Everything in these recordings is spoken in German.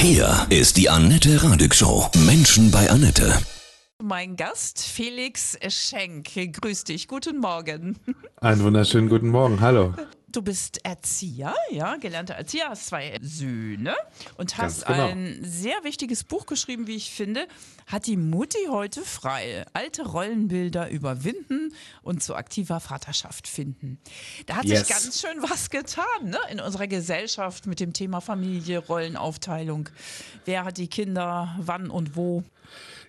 Hier ist die Annette Radig Show. Menschen bei Annette. Mein Gast Felix Schenk. Grüß dich. Guten Morgen. Einen wunderschönen guten Morgen. Hallo. Du bist Erzieher, ja, gelernter Erzieher, hast zwei Söhne und hast genau. ein sehr wichtiges Buch geschrieben, wie ich finde. Hat die Mutti heute frei? Alte Rollenbilder überwinden und zu aktiver Vaterschaft finden. Da hat Yes. sich ganz schön was getan ne? in unserer Gesellschaft mit dem Thema Familie, Rollenaufteilung. Wer hat die Kinder, wann und wo?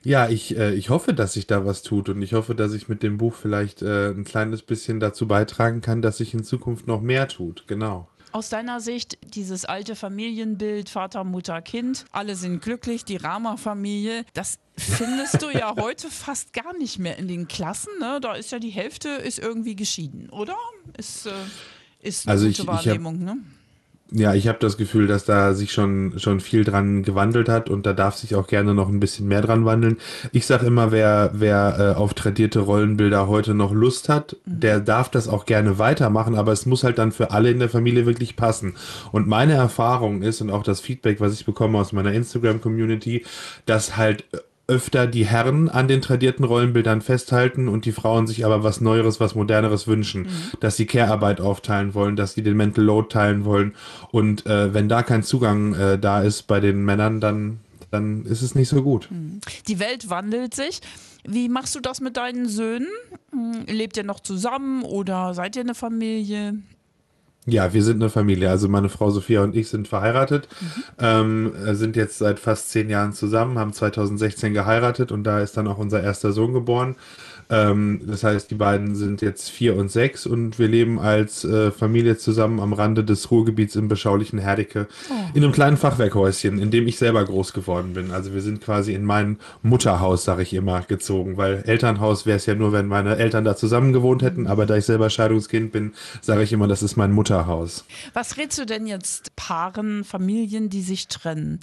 Ja, ich, äh, ich hoffe, dass sich da was tut und ich hoffe, dass ich mit dem Buch vielleicht äh, ein kleines bisschen dazu beitragen kann, dass sich in Zukunft noch mehr tut. Genau. Aus deiner Sicht dieses alte Familienbild, Vater, Mutter, Kind, alle sind glücklich, die Rama-Familie, das findest du ja heute fast gar nicht mehr in den Klassen. Ne? Da ist ja die Hälfte ist irgendwie geschieden, oder? Ist, äh, ist eine Also gute ich- ich hab- Wahrnehmung, ne? Ja, ich habe das Gefühl, dass da sich schon, schon viel dran gewandelt hat und da darf sich auch gerne noch ein bisschen mehr dran wandeln. Ich sage immer, wer, wer äh, auf tradierte Rollenbilder heute noch Lust hat, der darf das auch gerne weitermachen, aber es muss halt dann für alle in der Familie wirklich passen. Und meine Erfahrung ist und auch das Feedback, was ich bekomme aus meiner Instagram-Community, dass halt öfter die Herren an den tradierten Rollenbildern festhalten und die Frauen sich aber was Neueres, was Moderneres wünschen, dass sie Care-Arbeit aufteilen wollen, dass sie den Mental Load teilen wollen und äh, wenn da kein Zugang äh, da ist bei den Männern, dann dann ist es nicht so gut. Die Welt wandelt sich. Wie machst du das mit deinen Söhnen? Hm, Lebt ihr noch zusammen oder seid ihr eine Familie? Ja, wir sind eine Familie. Also meine Frau Sophia und ich sind verheiratet, ähm, äh, sind jetzt seit fast zehn Jahren zusammen, haben 2016 geheiratet und da ist dann auch unser erster Sohn geboren. Ähm, das heißt, die beiden sind jetzt vier und sechs und wir leben als äh, Familie zusammen am Rande des Ruhrgebiets im beschaulichen Herdecke in einem kleinen Fachwerkhäuschen, in dem ich selber groß geworden bin. Also wir sind quasi in mein Mutterhaus, sage ich immer, gezogen, weil Elternhaus wäre es ja nur, wenn meine Eltern da zusammen gewohnt hätten, aber da ich selber Scheidungskind bin, sage ich immer, das ist mein Mutterhaus. Was rätst du denn jetzt Paaren, Familien, die sich trennen?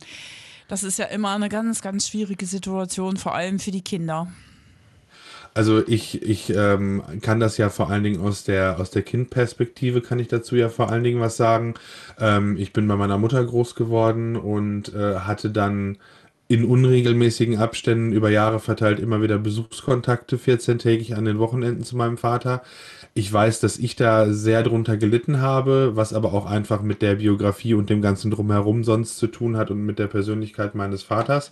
Das ist ja immer eine ganz, ganz schwierige Situation, vor allem für die Kinder. Also ich, ich ähm, kann das ja vor allen Dingen aus der, aus der Kindperspektive, kann ich dazu ja vor allen Dingen was sagen. Ähm, ich bin bei meiner Mutter groß geworden und äh, hatte dann in unregelmäßigen Abständen über Jahre verteilt immer wieder Besuchskontakte 14-tägig an den Wochenenden zu meinem Vater. Ich weiß, dass ich da sehr drunter gelitten habe, was aber auch einfach mit der Biografie und dem ganzen drumherum sonst zu tun hat und mit der Persönlichkeit meines Vaters.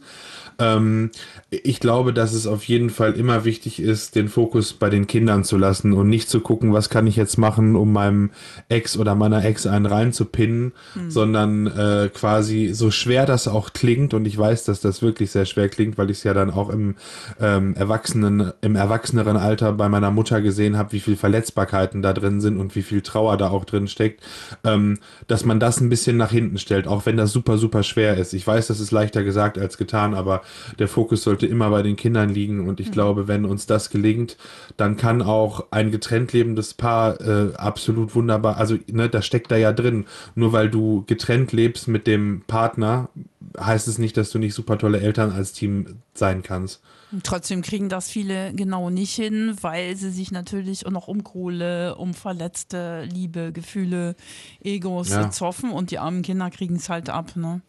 Ähm, ich glaube, dass es auf jeden Fall immer wichtig ist, den Fokus bei den Kindern zu lassen und nicht zu gucken, was kann ich jetzt machen, um meinem Ex oder meiner Ex einen reinzupinnen, sondern äh, quasi so schwer das auch klingt und ich weiß, dass das wirklich sehr schwer klingt, weil ich es ja dann auch im ähm, Erwachsenen, im erwachseneren Alter bei meiner Mutter gesehen habe, wie viel Verletzbarkeiten da drin sind und wie viel Trauer da auch drin steckt, ähm, dass man das ein bisschen nach hinten stellt, auch wenn das super, super schwer ist. Ich weiß, das ist leichter gesagt als getan, aber der Fokus sollte immer bei den Kindern liegen und ich glaube, wenn uns das gelingt, dann kann auch ein getrennt lebendes Paar äh, absolut wunderbar, also ne, das steckt da ja drin. Nur weil du getrennt lebst mit dem Partner, heißt es nicht, dass du nicht super tolle Eltern als Team sein kannst. Trotzdem kriegen das viele genau nicht hin, weil sie sich natürlich auch noch um Kohle, um verletzte Liebe, Gefühle, Egos Ja. zoffen und die armen Kinder kriegen es halt ab. Ne?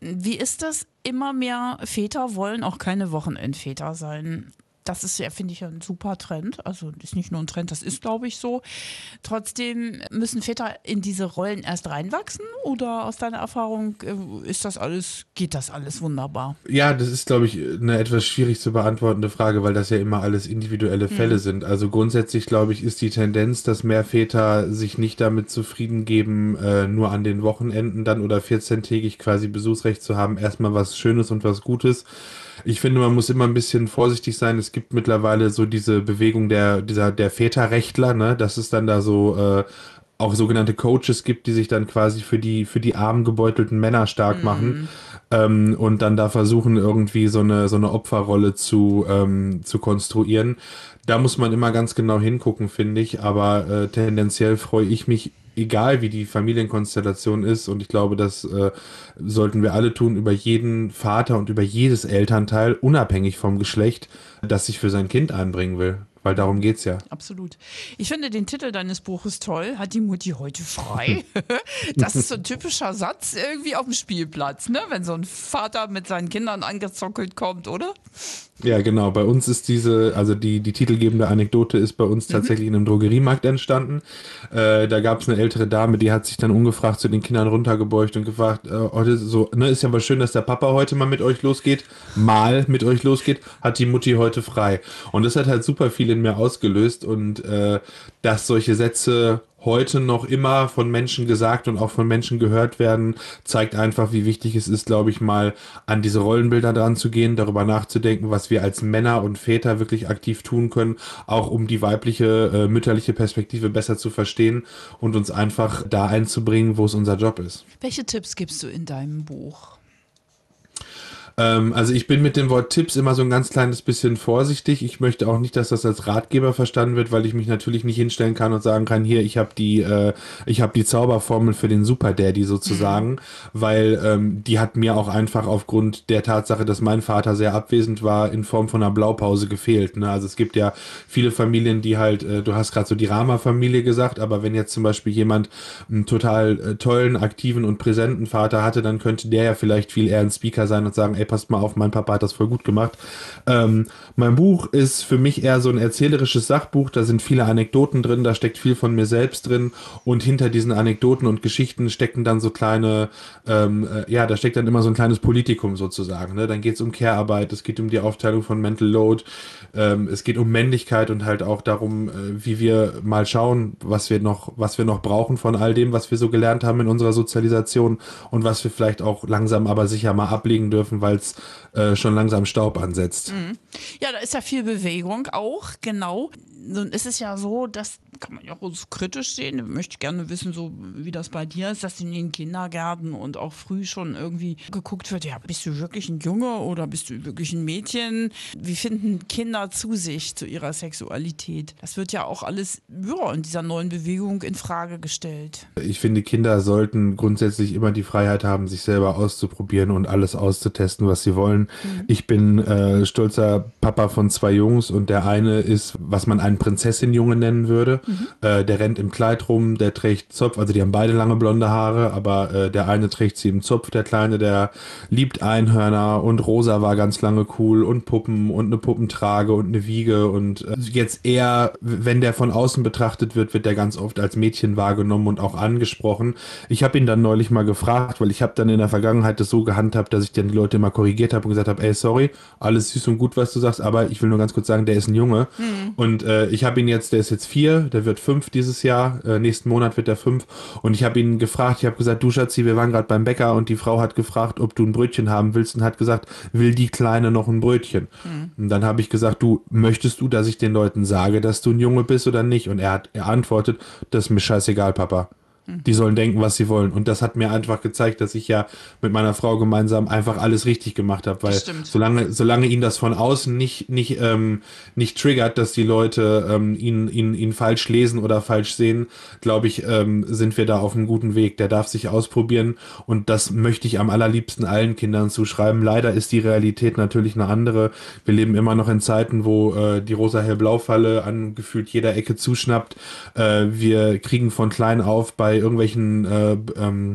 Wie ist das? Immer mehr Väter wollen auch keine Wochenendväter sein. Das ist ja, finde ich, ein super Trend. Also ist nicht nur ein Trend, das ist, glaube ich, so. Trotzdem müssen Väter in diese Rollen erst reinwachsen oder aus deiner Erfahrung äh, ist das alles, geht das alles wunderbar? Ja, das ist, glaube ich, eine etwas schwierig zu beantwortende Frage, weil das ja immer alles individuelle Fälle sind. Also grundsätzlich, glaube ich, ist die Tendenz, dass mehr Väter sich nicht damit zufrieden geben, äh, nur an den Wochenenden dann oder 14-tägig quasi Besuchsrecht zu haben, erstmal was Schönes und was Gutes. Ich finde, man muss immer ein bisschen vorsichtig sein. Es gibt mittlerweile so diese Bewegung der, dieser, der Väterrechtler, ne, dass es dann da so, äh, auch sogenannte Coaches gibt, die sich dann quasi für die, für die arm gebeutelten Männer stark machen ähm, und dann da versuchen, irgendwie so eine, so eine Opferrolle zu, ähm, zu konstruieren. Da muss man immer ganz genau hingucken, finde ich, aber äh, tendenziell freue ich mich, egal wie die Familienkonstellation ist, und ich glaube, das äh, sollten wir alle tun, über jeden Vater und über jedes Elternteil, unabhängig vom Geschlecht, das sich für sein Kind einbringen will. Weil darum geht es ja. Absolut. Ich finde den Titel deines Buches toll. Hat die Mutti heute frei? das ist so ein typischer Satz irgendwie auf dem Spielplatz, ne? wenn so ein Vater mit seinen Kindern angezockelt kommt, oder? Ja, genau. Bei uns ist diese, also die, die titelgebende Anekdote ist bei uns mhm. tatsächlich in einem Drogeriemarkt entstanden. Äh, da gab es eine ältere Dame, die hat sich dann ungefragt zu den Kindern runtergebeugt und gefragt, äh, heute so, ne, ist ja mal schön, dass der Papa heute mal mit euch losgeht, mal mit euch losgeht, hat die Mutti heute frei. Und das hat halt super viel in mir ausgelöst und äh, dass solche Sätze heute noch immer von Menschen gesagt und auch von Menschen gehört werden, zeigt einfach, wie wichtig es ist, glaube ich, mal an diese Rollenbilder dran zu gehen, darüber nachzudenken, was wir als Männer und Väter wirklich aktiv tun können, auch um die weibliche, äh, mütterliche Perspektive besser zu verstehen und uns einfach da einzubringen, wo es unser Job ist. Welche Tipps gibst du in deinem Buch? Ähm, also ich bin mit dem Wort Tipps immer so ein ganz kleines bisschen vorsichtig. Ich möchte auch nicht, dass das als Ratgeber verstanden wird, weil ich mich natürlich nicht hinstellen kann und sagen kann, hier, ich habe die, äh, ich habe die Zauberformel für den Super Daddy sozusagen, mhm. weil ähm, die hat mir auch einfach aufgrund der Tatsache, dass mein Vater sehr abwesend war, in Form von einer Blaupause gefehlt. Ne? Also es gibt ja viele Familien, die halt, äh, du hast gerade so die Rama-Familie gesagt, aber wenn jetzt zum Beispiel jemand einen total äh, tollen, aktiven und präsenten Vater hatte, dann könnte der ja vielleicht viel eher ein Speaker sein und sagen, ey, ey, passt mal auf, mein Papa hat das voll gut gemacht. Ähm, mein Buch ist für mich eher so ein erzählerisches Sachbuch, da sind viele Anekdoten drin, da steckt viel von mir selbst drin und hinter diesen Anekdoten und Geschichten stecken dann so kleine, ähm, äh, ja, da steckt dann immer so ein kleines Politikum sozusagen. Ne? Dann geht es um Care-Arbeit, es geht um die Aufteilung von Mental Load, ähm, es geht um Männlichkeit und halt auch darum, äh, wie wir mal schauen, was wir noch, was wir noch brauchen von all dem, was wir so gelernt haben in unserer Sozialisation und was wir vielleicht auch langsam aber sicher mal ablegen dürfen, weil es äh, schon langsam Staub ansetzt. Mhm. Ja, da ist ja viel Bewegung auch, genau. Nun ist es ja so, dass kann man ja auch so kritisch sehen. Ich möchte gerne wissen, so wie das bei dir ist, dass in den Kindergärten und auch früh schon irgendwie geguckt wird, ja, bist du wirklich ein Junge oder bist du wirklich ein Mädchen? Wie finden Kinder zu sich, zu ihrer Sexualität? Das wird ja auch alles ja, in dieser neuen Bewegung in Frage gestellt. Ich finde, Kinder sollten grundsätzlich immer die Freiheit haben, sich selber auszuprobieren und alles auszutesten, was sie wollen. Mhm. Ich bin äh, stolzer Papa von zwei Jungs und der eine ist, was man einen Prinzessin-Junge nennen würde. Mhm. Äh, der rennt im Kleid rum, der trägt Zopf, also die haben beide lange blonde Haare, aber äh, der eine trägt sie im Zopf, der Kleine, der liebt Einhörner und Rosa war ganz lange cool und Puppen und eine Puppentrage und eine Wiege und äh, jetzt eher, wenn der von außen betrachtet wird, wird der ganz oft als Mädchen wahrgenommen und auch angesprochen. Ich habe ihn dann neulich mal gefragt, weil ich habe dann in der Vergangenheit das so gehandhabt, dass ich dann die Leute immer korrigiert habe und gesagt habe, ey, sorry, alles süß und gut, was du sagst, aber ich will nur ganz kurz sagen, der ist ein Junge mhm. und äh, ich habe ihn jetzt, der ist jetzt vier, der wird fünf dieses Jahr, äh, nächsten Monat wird er fünf. Und ich habe ihn gefragt, ich habe gesagt, du Schatzi, wir waren gerade beim Bäcker und die Frau hat gefragt, ob du ein Brötchen haben willst und hat gesagt, will die Kleine noch ein Brötchen? Mhm. Und dann habe ich gesagt, du, möchtest du, dass ich den Leuten sage, dass du ein Junge bist oder nicht? Und er hat er antwortet, das ist mir scheißegal, Papa. Die sollen denken, was sie wollen. Und das hat mir einfach gezeigt, dass ich ja mit meiner Frau gemeinsam einfach alles richtig gemacht habe. Weil solange, solange ihn das von außen nicht, nicht, ähm, nicht triggert, dass die Leute ähm, ihn, ihn, ihn falsch lesen oder falsch sehen, glaube ich, ähm, sind wir da auf einem guten Weg. Der darf sich ausprobieren und das möchte ich am allerliebsten allen Kindern zuschreiben. Leider ist die Realität natürlich eine andere. Wir leben immer noch in Zeiten, wo äh, die rosa-hell-blau-Falle an gefühlt jeder Ecke zuschnappt. Äh, wir kriegen von klein auf bei bei irgendwelchen äh, ähm,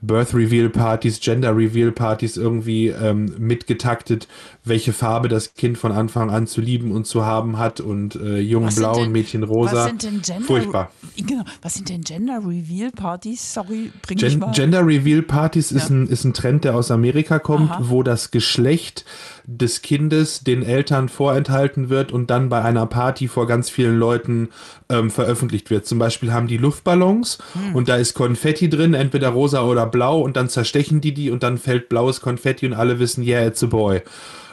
Birth Reveal Partys, Gender Reveal Partys irgendwie ähm, mitgetaktet, welche Farbe das Kind von Anfang an zu lieben und zu haben hat und äh, Jungen blau denn, und Mädchen rosa. Was sind denn Gender, Furchtbar. Genau. Was sind denn Gender Reveal Partys? Sorry, bring Gen, mal. Gender Reveal Partys ja. ist, ein, ist ein Trend, der aus Amerika kommt, Aha. wo das Geschlecht des Kindes den Eltern vorenthalten wird und dann bei einer Party vor ganz vielen Leuten ähm, veröffentlicht wird. Zum Beispiel haben die Luftballons hm. und da ist Konfetti drin, entweder rosa oder blau und dann zerstechen die die und dann fällt blaues Konfetti und alle wissen, yeah, it's a boy.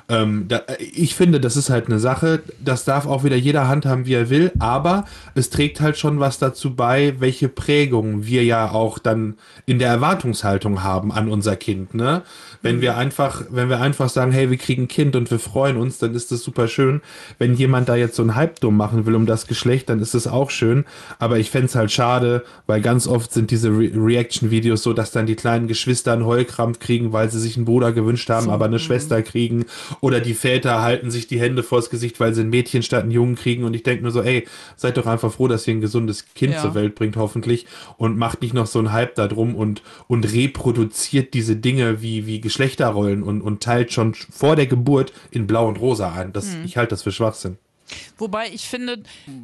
Ähm, da, ich finde, das ist halt eine Sache, das darf auch wieder jeder handhaben, wie er will, aber es trägt halt schon was dazu bei, welche Prägung wir ja auch dann in der Erwartungshaltung haben an unser Kind. Ne? Wenn wir einfach, wenn wir einfach sagen, hey, wir kriegen ein Kind und wir freuen uns, dann ist das super schön. Wenn jemand da jetzt so ein Hype dumm machen will um das Geschlecht, dann ist das auch schön. Aber ich fände es halt schade, weil ganz oft sind diese Re Reaction-Videos so, dass dann die kleinen Geschwister einen Heulkrampf kriegen, weil sie sich einen Bruder gewünscht haben, so, aber eine Schwester kriegen Oder die Väter halten sich die Hände vors Gesicht, weil sie ein Mädchen statt einen Jungen kriegen. Und ich denke nur so, ey, seid doch einfach froh, dass ihr ein gesundes Kind Ja. zur Welt bringt, hoffentlich. Und macht nicht noch so einen Hype da drum und, und reproduziert diese Dinge wie, wie Geschlechterrollen und, und teilt schon vor der Geburt in Blau und Rosa ein. Das, Mhm. Ich halte das für Schwachsinn. Wobei ich finde,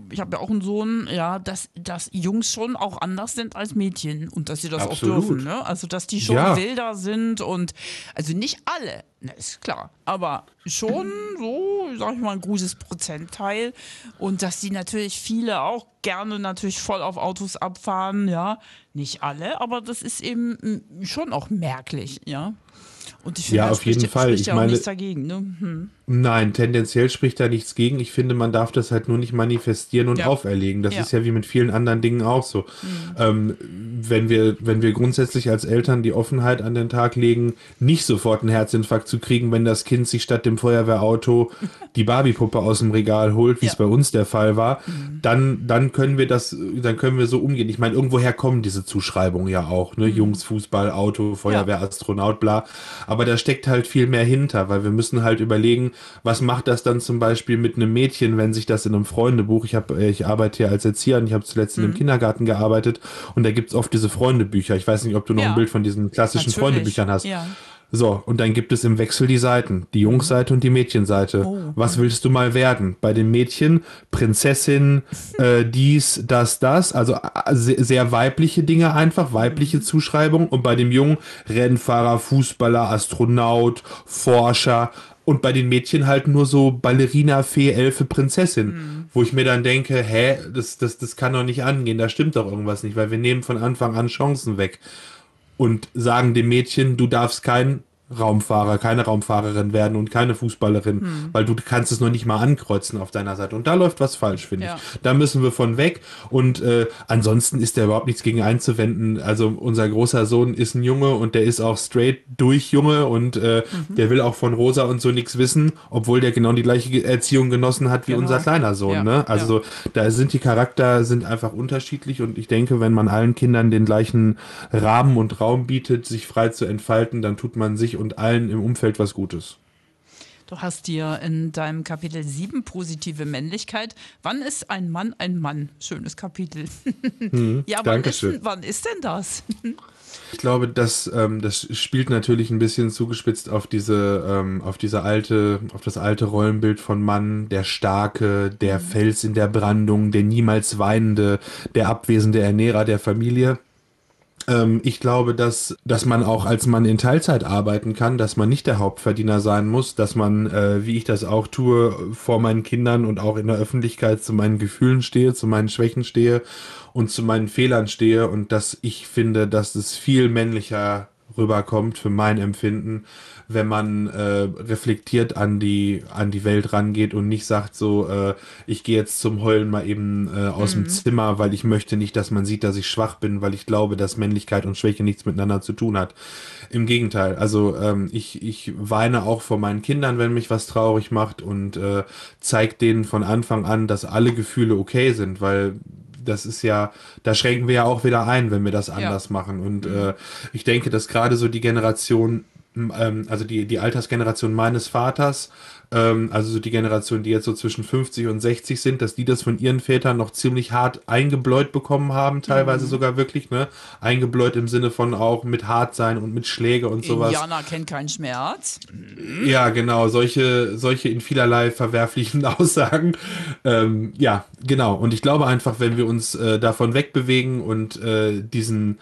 ich habe ja auch einen Sohn, ja, dass, dass Jungs schon auch anders sind als Mädchen und dass sie das Absolut. auch dürfen, ne? Also dass die schon Ja. wilder sind und also nicht alle, ne, ist klar, aber schon so, sag ich mal, ein gutes Prozentteil und dass die natürlich viele auch gerne natürlich voll auf Autos abfahren, ja, nicht alle, aber das ist eben mm, schon auch merklich, ja. Und ich finde, Ja, auf jeden spricht, Fall. spricht Ich ja auch meine- nichts dagegen, ne? Hm. Nein, tendenziell spricht da nichts gegen. Ich finde, man darf das halt nur nicht manifestieren und Ja. auferlegen. Das Ja. ist ja wie mit vielen anderen Dingen auch so. Ähm, wenn, wir, wenn wir grundsätzlich als Eltern die Offenheit an den Tag legen, nicht sofort einen Herzinfarkt zu kriegen, wenn das Kind sich statt dem Feuerwehrauto die Barbiepuppe aus dem Regal holt, wie es bei uns der Fall war, dann, dann können wir das, dann können wir so umgehen. Ich meine, irgendwoher kommen diese Zuschreibungen ja auch, ne? Jungs, Fußball, Auto, Feuerwehr, Astronaut, bla. Aber da steckt halt viel mehr hinter, weil wir müssen halt überlegen, was macht das dann zum Beispiel mit einem Mädchen, wenn sich das in einem Freundebuch, ich habe, ich arbeite hier als Erzieher und ich habe zuletzt in einem Kindergarten gearbeitet und da gibt's oft diese Freundebücher. Ich weiß nicht, ob du noch Ja. ein Bild von diesen klassischen Natürlich, Freundebüchern hast. ja. So, und dann gibt es im Wechsel die Seiten, die Jungsseite und die Mädchenseite. Oh. Was willst du mal werden? Bei den Mädchen Prinzessin, äh, dies, das, das, also äh, sehr, sehr weibliche Dinge einfach, weibliche Mhm. Zuschreibung. Und bei dem Jungen Rennfahrer, Fußballer, Astronaut, Forscher. Und bei den Mädchen halt nur so Ballerina, Fee, Elfe, Prinzessin. Mhm. Wo ich mir dann denke, hä, das, das, das kann doch nicht angehen, da stimmt doch irgendwas nicht, weil wir nehmen von Anfang an Chancen weg und sagen dem Mädchen, du darfst kein Raumfahrer, keine Raumfahrerin werden und keine Fußballerin, Hm. weil du kannst es noch nicht mal ankreuzen auf deiner Seite. Und da läuft was falsch, finde Ja. ich. Da müssen wir von weg. Und äh, ansonsten ist da überhaupt nichts gegen einzuwenden. Also unser großer Sohn ist ein Junge und der ist auch straight durch Junge und äh, Mhm. der will auch von Rosa und so nichts wissen, obwohl der genau die gleiche Erziehung genossen hat wie Genau. unser kleiner Sohn. Ja, Ne? Also ja. da sind die Charakter sind einfach unterschiedlich und ich denke, wenn man allen Kindern den gleichen Rahmen und Raum bietet, sich frei zu entfalten, dann tut man sich und allen im Umfeld was Gutes. Du hast dir in deinem Kapitel 7 positive Männlichkeit. Wann ist ein Mann ein Mann? Schönes Kapitel. ja, wann ist, wann ist denn das? Ich glaube, das, ähm, das spielt natürlich ein bisschen zugespitzt auf diese, ähm, auf diese alte, auf das alte Rollenbild von Mann, der Starke, der Fels in der Brandung, der niemals Weinende, der abwesende Ernährer der Familie. Ähm, ich glaube, dass, dass man auch als Mann in Teilzeit arbeiten kann, dass man nicht der Hauptverdiener sein muss, dass man, äh, wie ich das auch tue, vor meinen Kindern und auch in der Öffentlichkeit zu meinen Gefühlen stehe, zu meinen Schwächen stehe und zu meinen Fehlern stehe und dass ich finde, dass es viel männlicher rüberkommt für mein Empfinden, wenn man äh, reflektiert an die an die Welt rangeht und nicht sagt so, äh, ich gehe jetzt zum Heulen mal eben äh, aus dem Zimmer, weil ich möchte nicht, dass man sieht, dass ich schwach bin, weil ich glaube, dass Männlichkeit und Schwäche nichts miteinander zu tun hat. Im Gegenteil, also ähm, ich ich weine auch vor meinen Kindern, wenn mich was traurig macht und äh, zeige denen von Anfang an, dass alle Gefühle okay sind, weil das ist ja, da schränken wir ja auch wieder ein, wenn wir das anders machen. Und äh, ich denke, dass gerade so die Generation, ähm, also die, die Altersgeneration meines Vaters, ähm, also so die Generation, die jetzt so zwischen 50 und 60 sind, dass die das von ihren Vätern noch ziemlich hart eingebläut bekommen haben, teilweise sogar wirklich, ne? Eingebläut im Sinne von auch mit hart sein und mit Schläge und sowas. Indianer kennt keinen Schmerz. Ja, genau, solche, solche in vielerlei verwerflichen Aussagen. Ähm, ja, genau. Und ich glaube einfach, wenn wir uns äh, davon wegbewegen und äh, diesen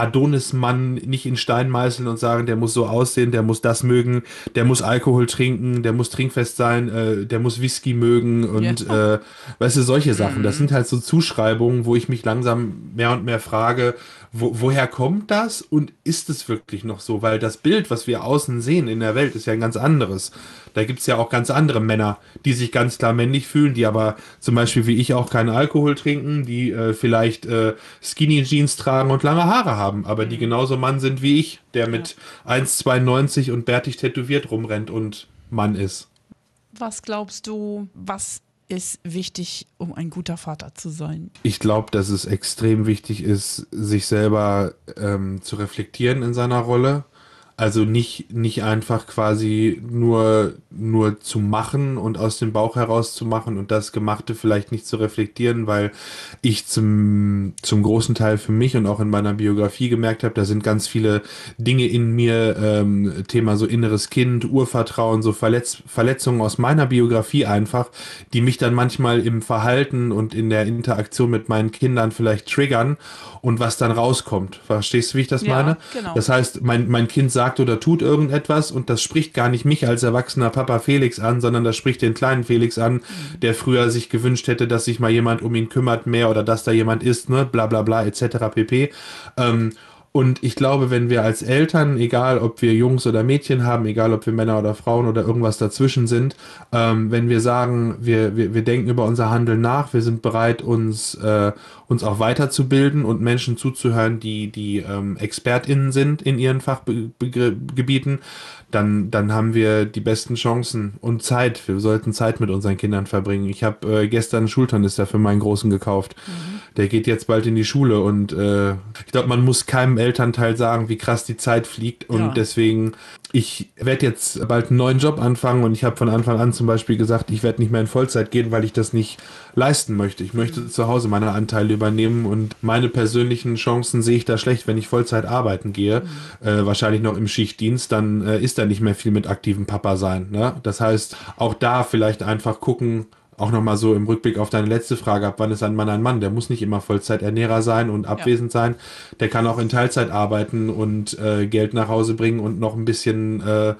Adonis-Mann nicht in Stein meißeln und sagen, der muss so aussehen, der muss das mögen, der muss Alkohol trinken, der muss trinkfest sein, äh, der muss Whisky mögen und äh, weißt du, solche Sachen. Das sind halt so Zuschreibungen, wo ich mich langsam mehr und mehr frage, wo, woher kommt das und ist es wirklich noch so? Weil das Bild, was wir außen sehen in der Welt, ist ja ein ganz anderes. Da gibt's ja auch ganz andere Männer, die sich ganz klar männlich fühlen, die aber zum Beispiel wie ich auch keinen Alkohol trinken, die äh, vielleicht äh, Skinny Jeans tragen und lange Haare haben, aber die genauso Mann sind wie ich, der mit 1,92 und bärtig tätowiert rumrennt und Mann ist. Was glaubst du, was ist wichtig, um ein guter Vater zu sein? Ich glaube, dass es extrem wichtig ist, sich selber ähm, zu reflektieren in seiner Rolle. Also nicht, nicht einfach quasi nur, nur zu machen und aus dem Bauch heraus zu machen und das Gemachte vielleicht nicht zu reflektieren, weil ich zum, zum großen Teil für mich und auch in meiner Biografie gemerkt habe, da sind ganz viele Dinge in mir, ähm, Thema so inneres Kind, Urvertrauen, so Verletz Verletzungen aus meiner Biografie einfach, die mich dann manchmal im Verhalten und in der Interaktion mit meinen Kindern vielleicht triggern und was dann rauskommt. Verstehst du, wie ich das Ja, meine? genau. Das heißt, mein, mein Kind sagt oder tut irgendetwas und das spricht gar nicht mich als erwachsener Papa Felix an, sondern das spricht den kleinen Felix an, der früher sich gewünscht hätte, dass sich mal jemand um ihn kümmert mehr oder dass da jemand ist, ne, bla bla bla etc. pp. Ähm, und ich glaube, wenn wir als Eltern, egal ob wir Jungs oder Mädchen haben, egal ob wir Männer oder Frauen oder irgendwas dazwischen sind, ähm, wenn wir sagen, wir, wir, wir denken über unser Handeln nach, wir sind bereit, uns, äh, uns auch weiterzubilden und Menschen zuzuhören, die, die ähm, ExpertInnen sind in ihren Fachgebieten, dann, dann haben wir die besten Chancen und Zeit. Wir sollten Zeit mit unseren Kindern verbringen. Ich habe äh, gestern einen Schultornister für meinen Großen gekauft. Der geht jetzt bald in die Schule und äh, ich glaube, man muss keinem Elternteil sagen, wie krass die Zeit fliegt. Und Ja. deswegen, ich werde jetzt bald einen neuen Job anfangen und ich habe von Anfang an zum Beispiel gesagt, ich werde nicht mehr in Vollzeit gehen, weil ich das nicht leisten möchte. Ich möchte zu Hause meine Anteile übernehmen und meine persönlichen Chancen sehe ich da schlecht, wenn ich Vollzeit arbeiten gehe, äh, wahrscheinlich noch im Schichtdienst, dann äh, ist da nicht mehr viel mit aktivem Papa sein. Ne? Das heißt, auch da vielleicht einfach gucken, auch nochmal so im Rückblick auf deine letzte Frage, ab wann ist ein Mann ein Mann? Der muss nicht immer Vollzeiternährer sein und abwesend sein. Der kann auch in Teilzeit arbeiten und äh, Geld nach Hause bringen und noch ein bisschen äh,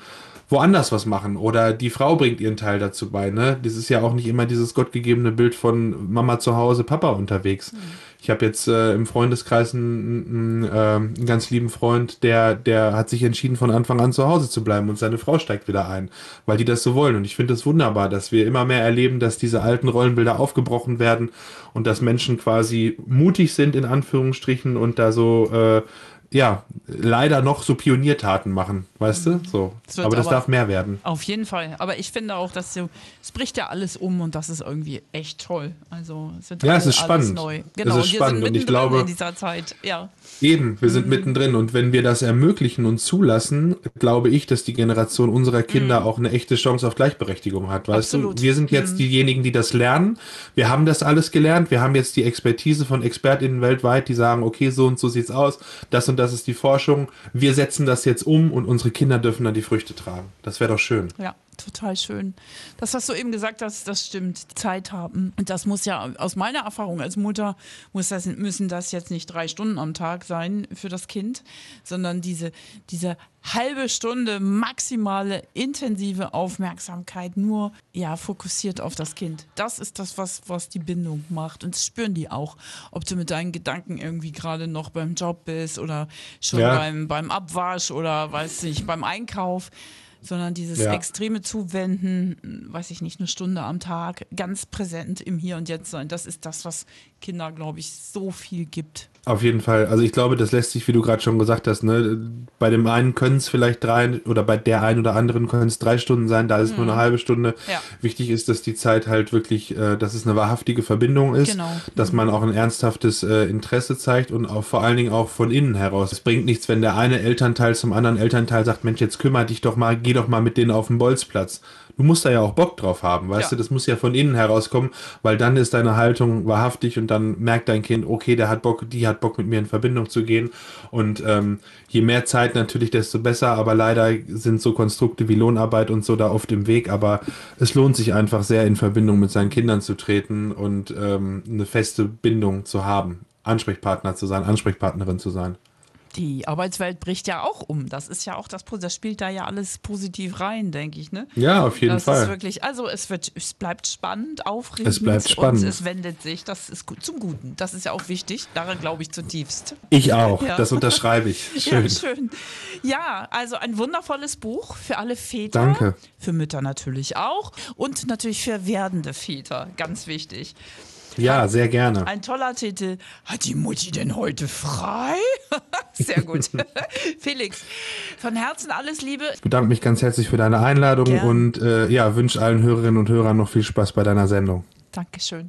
woanders was machen. Oder die Frau bringt ihren Teil dazu bei. Ne? Das ist ja auch nicht immer dieses gottgegebene Bild von Mama zu Hause, Papa unterwegs. Ich habe jetzt äh, im Freundeskreis einen, einen, äh, einen ganz lieben Freund, der, der hat sich entschieden, von Anfang an zu Hause zu bleiben und seine Frau steigt wieder ein, weil die das so wollen. Und ich finde es das wunderbar, dass wir immer mehr erleben, dass diese alten Rollenbilder aufgebrochen werden und dass Menschen quasi mutig sind, in Anführungsstrichen, und da so, äh, ja, leider noch so Pioniertaten machen, weißt du? So. Das Aber das aber- darf mehr werden. Auf jeden Fall. Aber ich finde auch, dass so, es bricht ja alles um und das ist irgendwie echt toll. Also es wird Ja, es ist spannend. neu. Es Genau, ist wir spannend sind und ich mittendrin glaube- in dieser Zeit. Ja. Eben, wir Mhm. sind mittendrin und wenn wir das ermöglichen und zulassen, glaube ich, dass die Generation unserer Kinder auch eine echte Chance auf Gleichberechtigung hat. Weißt Mhm. Absolut. Mhm. du, wir sind jetzt diejenigen, die das lernen. Wir haben das alles gelernt. Wir haben jetzt die Expertise von ExpertInnen weltweit, die sagen, okay, so und so sieht's aus. Das und das ist die Forschung. Wir setzen das jetzt um und unsere Kinder dürfen dann die Früchte tragen. Das wäre doch schön. Ja, total schön. Das, was du eben gesagt hast, das stimmt. Zeit haben. Und das muss ja aus meiner Erfahrung als Mutter, muss das, müssen das jetzt nicht drei Stunden am Tag sein für das Kind, sondern diese, diese halbe Stunde maximale intensive Aufmerksamkeit nur ja fokussiert auf das Kind. Das ist das, was, was die Bindung macht. Und das spüren die auch. Ob du mit deinen Gedanken irgendwie gerade noch beim Job bist oder schon Ja. beim, beim Abwasch oder weiß ich, beim Einkauf sondern dieses Ja. extreme Zuwenden, weiß ich nicht, eine Stunde am Tag, ganz präsent im Hier und Jetzt sein. Das ist das, was Kinder, glaube ich, so viel gibt. Auf jeden Fall. Also ich glaube, das lässt sich, wie du gerade schon gesagt hast, ne, bei dem einen können es vielleicht drei oder bei der einen oder anderen können es drei Stunden sein, da ist es nur eine halbe Stunde. Mhm. Ja. Wichtig ist, dass die Zeit halt wirklich, äh, dass es eine wahrhaftige Verbindung ist, Genau. dass man auch ein ernsthaftes äh, Interesse zeigt und auch vor allen Dingen auch von innen heraus. Es bringt nichts, wenn der eine Elternteil zum anderen Elternteil sagt, Mensch, jetzt kümmere dich doch mal, geh doch mal mit denen auf den Bolzplatz. Du musst da ja auch Bock drauf haben, weißt Ja. du, das muss ja von innen herauskommen, weil dann ist deine Haltung wahrhaftig und dann merkt dein Kind, okay, der hat Bock, die hat Bock mit mir in Verbindung zu gehen. Und ähm, je mehr Zeit natürlich, desto besser, aber leider sind so Konstrukte wie Lohnarbeit und so da oft im Weg, aber es lohnt sich einfach sehr in Verbindung mit seinen Kindern zu treten und ähm, eine feste Bindung zu haben, Ansprechpartner zu sein, Ansprechpartnerin zu sein. Die Arbeitswelt bricht ja auch um. Das ist ja auch das, das spielt da ja alles positiv rein, denke ich. Ne? Ja, auf jeden das Fall. ist wirklich, also es wird, es bleibt spannend, aufregend Es bleibt spannend. und es wendet sich. Das ist gut zum Guten. Das ist ja auch wichtig. Daran glaube ich zutiefst. Ich auch, Ja. das unterschreibe ich. Schön. Ja, schön. Ja, also ein wundervolles Buch für alle Väter. Danke. Für Mütter natürlich auch. Und natürlich für werdende Väter. Ganz wichtig. Ja, sehr gerne. Ein toller Titel. Hat die Mutti denn heute frei? Sehr gut. Felix, von Herzen alles Liebe. Ich bedanke mich ganz herzlich für deine Einladung Gern. und äh, ja, wünsche allen Hörerinnen und Hörern noch viel Spaß bei deiner Sendung. Dankeschön.